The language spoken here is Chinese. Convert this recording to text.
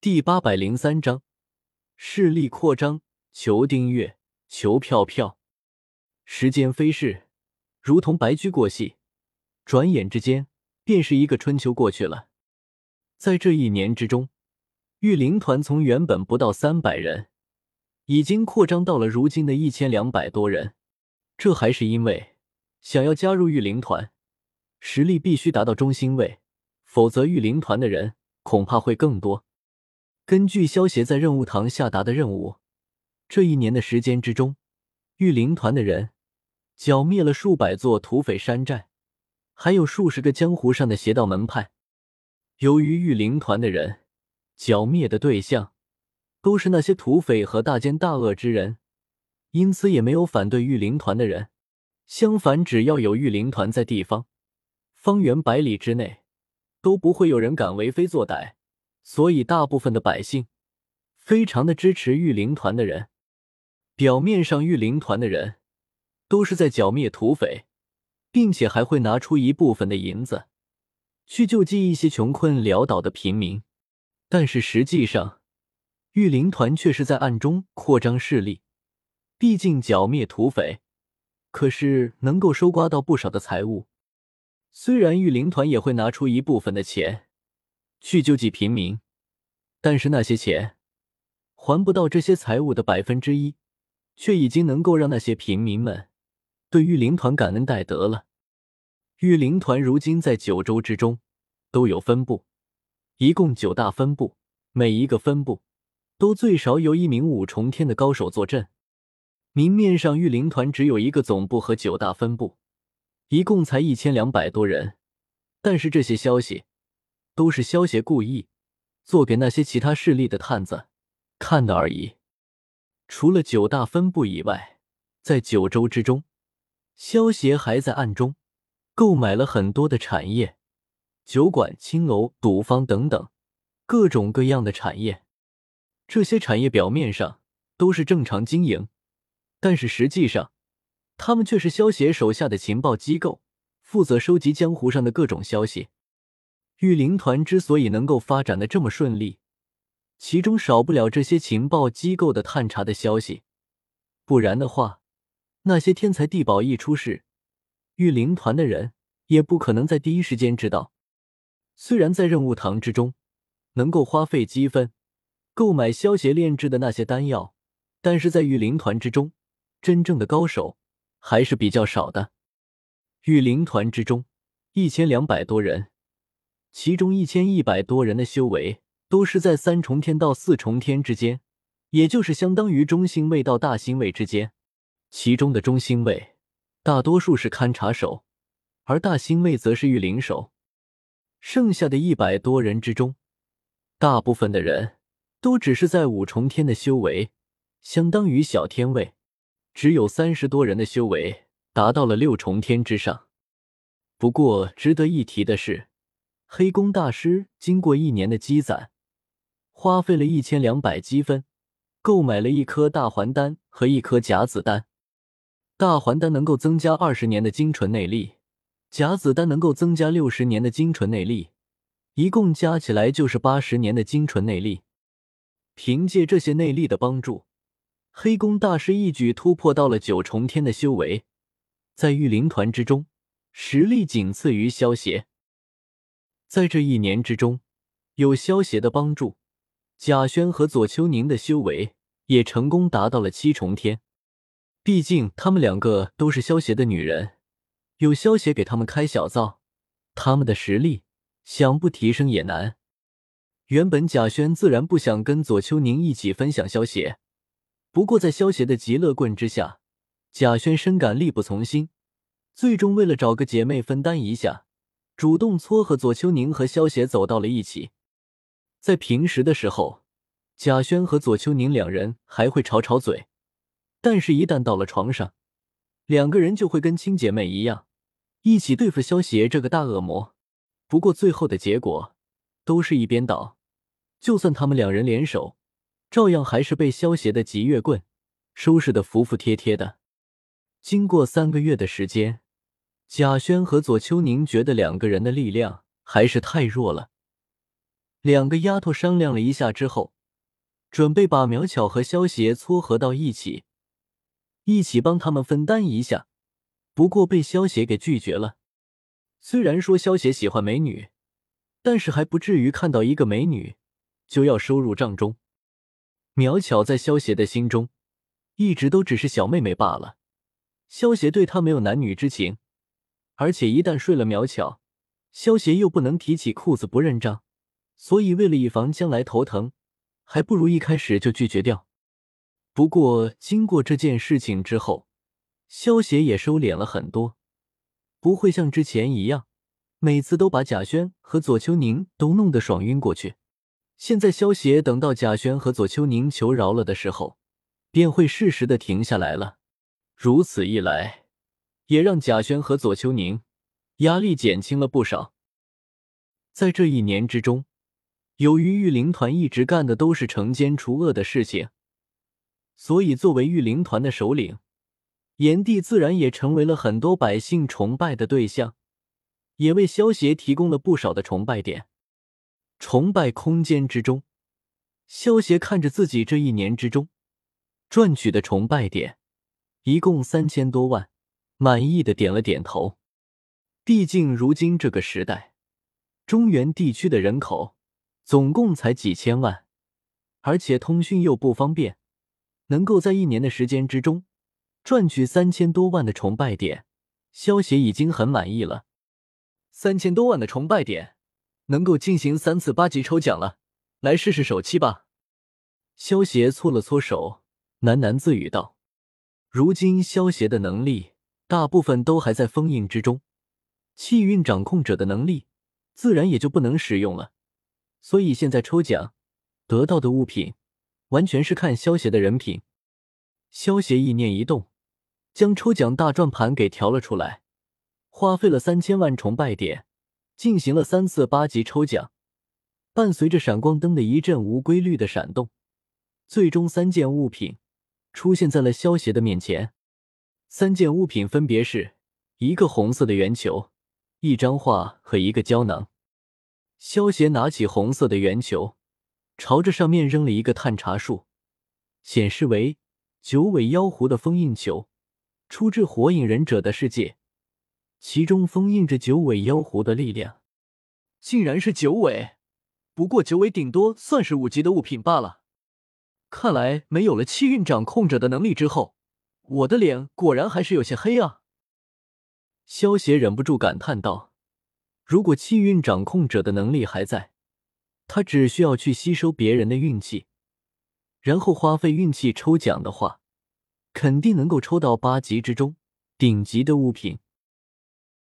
第八百零三章势力扩张，求订阅，求票票。时间飞逝，如同白驹过隙，转眼之间便是一个春秋过去了。在这一年之中，御灵团从原本不到三百人，已经扩张到了如今的一千两百多人。这还是因为想要加入御灵团，实力必须达到中心位，否则御灵团的人恐怕会更多。根据萧协在任务堂下达的任务，这一年的时间之中，御灵团的人剿灭了数百座土匪山寨，还有数十个江湖上的邪道门派。由于御灵团的人剿灭的对象都是那些土匪和大奸大恶之人，因此也没有反对御灵团的人。相反，只要有御灵团在地方，方圆百里之内都不会有人敢为非作歹。所以，大部分的百姓非常的支持御灵团的人。表面上，御灵团的人都是在剿灭土匪，并且还会拿出一部分的银子去救济一些穷困潦倒的平民。但是实际上，御灵团却是在暗中扩张势力。毕竟剿灭土匪，可是能够收刮到不少的财物。虽然御灵团也会拿出一部分的钱。去救济平民，但是那些钱还不到这些财物的百分之一，却已经能够让那些平民们对御灵团感恩戴德了。御灵团如今在九州之中都有分部，一共九大分部，每一个分部都最少有一名五重天的高手坐镇。明面上御灵团只有一个总部和九大分部，一共才一千两百多人，但是这些消息。都是萧协故意做给那些其他势力的探子看的而已。除了九大分部以外，在九州之中，萧协还在暗中购买了很多的产业，酒馆、青楼、赌坊等等各种各样的产业。这些产业表面上都是正常经营，但是实际上，他们却是萧协手下的情报机构，负责收集江湖上的各种消息。御灵团之所以能够发展的这么顺利，其中少不了这些情报机构的探查的消息，不然的话，那些天才地宝一出世，御灵团的人也不可能在第一时间知道。虽然在任务堂之中能够花费积分购买消邪炼制的那些丹药，但是在御灵团之中，真正的高手还是比较少的。御灵团之中一千两百多人。其中一千一百多人的修为都是在三重天到四重天之间，也就是相当于中星位到大星位之间。其中的中星位大多数是勘察手，而大星位则是御灵手。剩下的一百多人之中，大部分的人都只是在五重天的修为，相当于小天位。只有三十多人的修为达到了六重天之上。不过值得一提的是。黑宫大师经过一年的积攒，花费了一千两百积分，购买了一颗大还丹和一颗甲子丹。大还丹能够增加二十年的精纯内力，甲子丹能够增加六十年的精纯内力，一共加起来就是八十年的精纯内力。凭借这些内力的帮助，黑宫大师一举突破到了九重天的修为，在御灵团之中，实力仅次于萧协。在这一年之中，有萧协的帮助，贾轩和左秋宁的修为也成功达到了七重天。毕竟他们两个都是萧协的女人，有萧协给他们开小灶，他们的实力想不提升也难。原本贾轩自然不想跟左秋宁一起分享萧协，不过在萧协的极乐棍之下，贾轩深感力不从心，最终为了找个姐妹分担一下。主动撮合左秋宁和萧协走到了一起。在平时的时候，贾轩和左秋宁两人还会吵吵嘴，但是，一旦到了床上，两个人就会跟亲姐妹一样，一起对付萧协这个大恶魔。不过，最后的结果都是一边倒。就算他们两人联手，照样还是被萧协的极月棍收拾的服服帖帖的。经过三个月的时间。贾轩和左秋宁觉得两个人的力量还是太弱了，两个丫头商量了一下之后，准备把苗巧和萧邪撮合到一起，一起帮他们分担一下。不过被萧邪给拒绝了。虽然说萧邪喜欢美女，但是还不至于看到一个美女就要收入帐中。苗巧在萧邪的心中一直都只是小妹妹罢了，萧邪对她没有男女之情，而且一旦睡了苗巧，萧邪又不能提起裤子不认账，所以为了以防将来头疼，还不如一开始就拒绝掉。不过经过这件事情之后，萧邪也收敛了很多，不会像之前一样，每次都把贾轩和左秋宁都弄得爽晕过去。现在萧邪等到贾轩和左秋宁求饶了的时候，便会适时的停下来了。如此一来，也让贾轩和左秋宁压力减轻了不少。在这一年之中，由于御灵团一直干的都是惩奸除恶的事情，所以作为御灵团的首领。炎帝自然也成为了很多百姓崇拜的对象，也为萧协提供了不少的崇拜点。崇拜空间之中，萧协看着自己这一年之中赚取的崇拜点，一共三千多万，满意的点了点头。毕竟如今这个时代，中原地区的人口总共才几千万，而且通讯又不方便，能够在一年的时间之中。赚取三千多万的崇拜点，萧协已经很满意了。三千多万的崇拜点，能够进行三次八级抽奖了，来试试手气吧。萧协搓了搓手，喃喃自语道：“如今萧协的能力大部分都还在封印之中，气运掌控者的能力自然也就不能使用了。所以现在抽奖得到的物品，完全是看萧协的人品。”萧协意念一动。将抽奖大转盘给调了出来，花费了三千万崇拜点，进行了三次八级抽奖。伴随着闪光灯的一阵无规律的闪动，最终三件物品出现在了萧协的面前。三件物品分别是一个红色的圆球、一张画和一个胶囊。萧协拿起红色的圆球，朝着上面扔了一个探查术，显示为九尾妖狐的封印球。出自火影忍者的世界，其中封印着九尾妖狐的力量，竟然是九尾。不过九尾顶多算是五级的物品罢了。看来没有了气运掌控者的能力之后，我的脸果然还是有些黑啊。萧协忍不住感叹道：“如果气运掌控者的能力还在，他只需要去吸收别人的运气，然后花费运气抽奖的话。”肯定能够抽到八级之中顶级的物品。